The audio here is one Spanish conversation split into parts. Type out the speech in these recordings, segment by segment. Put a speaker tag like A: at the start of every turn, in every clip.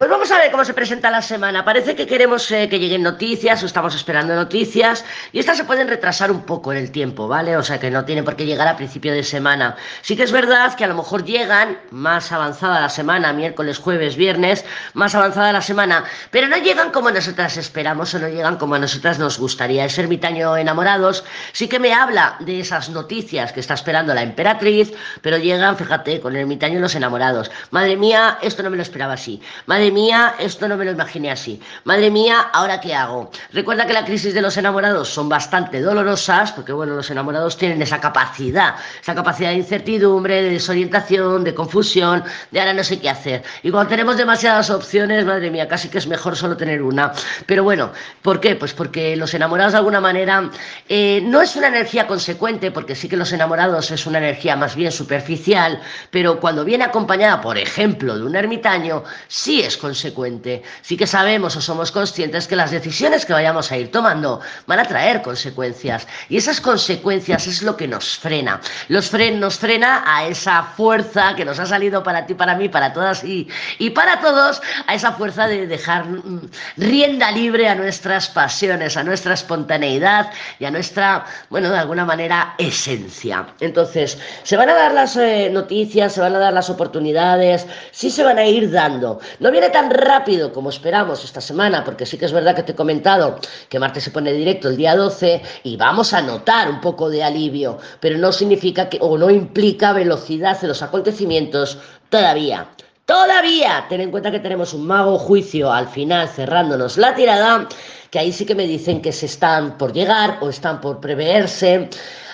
A: Pues vamos a ver cómo se presenta la semana. Parece que queremos eh, que lleguen noticias o estamos esperando noticias y estas se pueden retrasar un poco en el tiempo, ¿vale? O sea que no tienen por qué llegar a principio de semana. Sí que es verdad que a lo mejor llegan más avanzada la semana, miércoles, jueves, viernes, más avanzada la semana, pero no llegan como nosotras esperamos o no llegan como a nosotras nos gustaría. El ermitaño enamorados sí que me habla de esas noticias que está esperando la emperatriz, pero llegan, fíjate, con el ermitaño y los enamorados. Madre mía, esto no me lo esperaba así. Madre mía, esto no me lo imaginé así. Madre mía, ¿ahora qué hago? Recuerda que la crisis de los enamorados son bastante dolorosas, porque bueno, los enamorados tienen esa capacidad, esa capacidad de incertidumbre, de desorientación, de confusión, de ahora no sé qué hacer. Y cuando tenemos demasiadas opciones, madre mía, casi que es mejor solo tener una. Pero bueno, ¿por qué? Pues porque los enamorados de alguna manera eh, no es una energía consecuente, porque sí que los enamorados es una energía más bien superficial, pero cuando viene acompañada, por ejemplo, de un ermitaño, sí es consecuente. Sí que sabemos o somos conscientes que las decisiones que vayamos a ir tomando van a traer consecuencias. Y esas consecuencias es lo que nos frena. Los fren nos frena a esa fuerza que nos ha salido para ti, para mí, para todas y, y para todos, a esa fuerza de dejar mm, rienda libre a nuestras pasiones, a nuestra espontaneidad y a nuestra, bueno, de alguna manera, esencia. Entonces, se van a dar las eh, noticias, se van a dar las oportunidades, sí se van a ir dando. No viene tan rápido como esperamos esta semana, porque sí que es verdad que te he comentado que Marte se pone directo el día 12 y vamos a notar un poco de alivio, pero no significa que, o no implica velocidad en los acontecimientos todavía. Todavía, ten en cuenta que tenemos un mago juicio al final cerrándonos la tirada, que ahí sí que me dicen que se están por llegar o están por preverse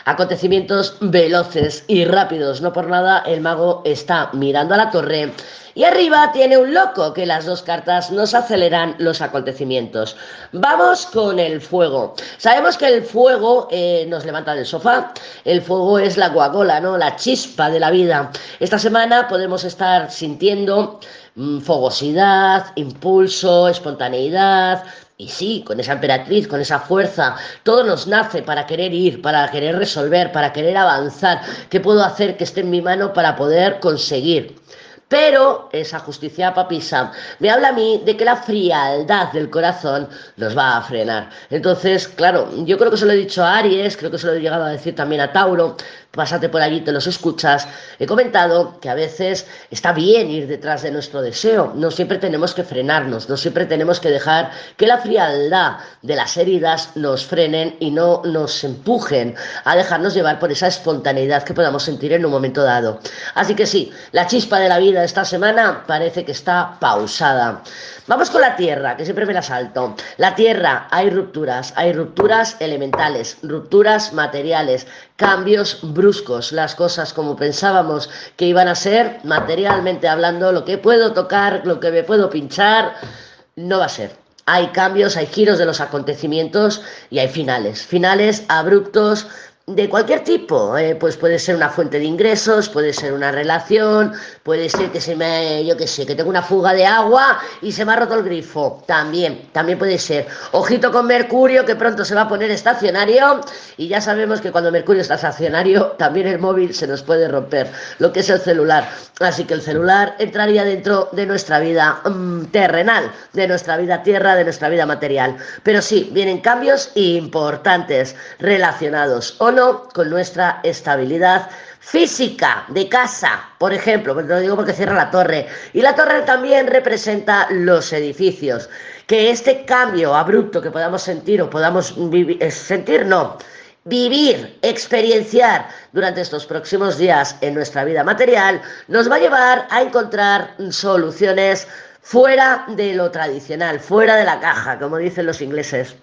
A: acontecimientos veloces y rápidos. No por nada el mago está mirando a la torre y arriba tiene un loco, que las dos cartas nos aceleran los acontecimientos. Vamos con el fuego. Sabemos que el fuego eh, nos levanta del sofá. El fuego es la guagola, ¿no? La chispa de la vida. Esta semana podemos estar sintiendo mm, fogosidad, impulso, espontaneidad, y sí, con esa emperatriz, con esa fuerza, todo nos nace para querer ir, para querer resolver, para querer avanzar. ¿Qué puedo hacer que esté en mi mano para poder conseguir? Pero esa justicia papisa me habla a mí de que la frialdad del corazón nos va a frenar. Entonces, claro, yo creo que se lo he dicho a Aries, creo que se lo he llegado a decir también a Tauro, pásate por allí, te los escuchas. He comentado que a veces está bien ir detrás de nuestro deseo, no siempre tenemos que frenarnos, no siempre tenemos que dejar que la frialdad de las heridas nos frenen y no nos empujen a dejarnos llevar por esa espontaneidad que podamos sentir en un momento dado. Así que sí, la chispa de la vida esta semana parece que está pausada. Vamos con la Tierra, que siempre me la salto. La Tierra, hay rupturas, hay rupturas elementales, rupturas materiales, cambios bruscos, las cosas como pensábamos que iban a ser, materialmente hablando, lo que puedo tocar, lo que me puedo pinchar, no va a ser. Hay cambios, hay giros de los acontecimientos y hay finales. Finales abruptos, de cualquier tipo, eh, pues puede ser una fuente de ingresos, puede ser una relación, puede ser que se me, yo qué sé, que tengo una fuga de agua y se me ha roto el grifo, también, también puede ser. Ojito con Mercurio que pronto se va a poner estacionario y ya sabemos que cuando Mercurio está estacionario también el móvil se nos puede romper, lo que es el celular. Así que el celular entraría dentro de nuestra vida mm, terrenal, de nuestra vida tierra, de nuestra vida material. Pero sí, vienen cambios importantes relacionados con nuestra estabilidad física de casa, por ejemplo, lo digo porque cierra la torre, y la torre también representa los edificios, que este cambio abrupto que podamos sentir o podamos eh, sentir, no, vivir, experienciar durante estos próximos días en nuestra vida material, nos va a llevar a encontrar soluciones fuera de lo tradicional, fuera de la caja, como dicen los ingleses.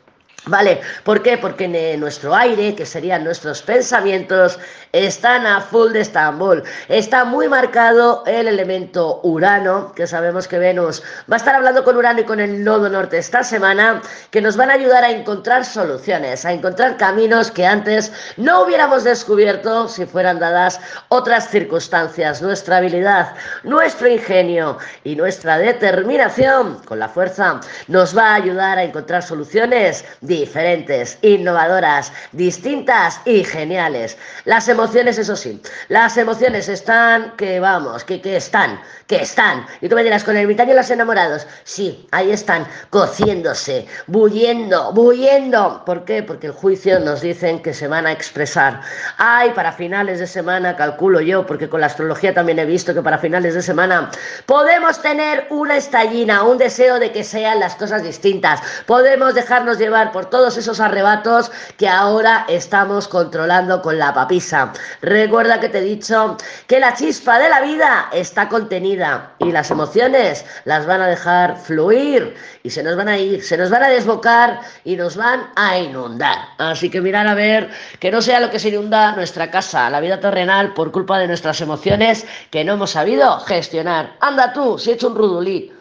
A: ¿Vale? ¿Por qué? Porque en nuestro aire, que serían nuestros pensamientos, están a full de Estambul. Está muy marcado el elemento Urano, que sabemos que Venus va a estar hablando con Urano y con el nodo norte esta semana, que nos van a ayudar a encontrar soluciones, a encontrar caminos que antes no hubiéramos descubierto si fueran dadas otras circunstancias. Nuestra habilidad, nuestro ingenio y nuestra determinación con la fuerza nos va a ayudar a encontrar soluciones diferentes, innovadoras, distintas y geniales. Las emociones, eso sí, las emociones están, que vamos, que, que están, que están. Y tú me dirás, con el ermitaño y los enamorados, sí, ahí están, cociéndose, bulliendo, bulliendo. ¿Por qué? Porque el juicio nos dicen que se van a expresar. Ay, para finales de semana, calculo yo, porque con la astrología también he visto que para finales de semana podemos tener una estallina, un deseo de que sean las cosas distintas. Podemos dejarnos llevar por todos esos arrebatos que ahora estamos controlando con la papisa. Recuerda que te he dicho que la chispa de la vida está contenida y las emociones las van a dejar fluir y se nos van a ir, se nos van a desbocar y nos van a inundar. Así que mirar a ver que no sea lo que se inunda nuestra casa, la vida terrenal por culpa de nuestras emociones que no hemos sabido gestionar. Anda tú, si he hecho un rudulí.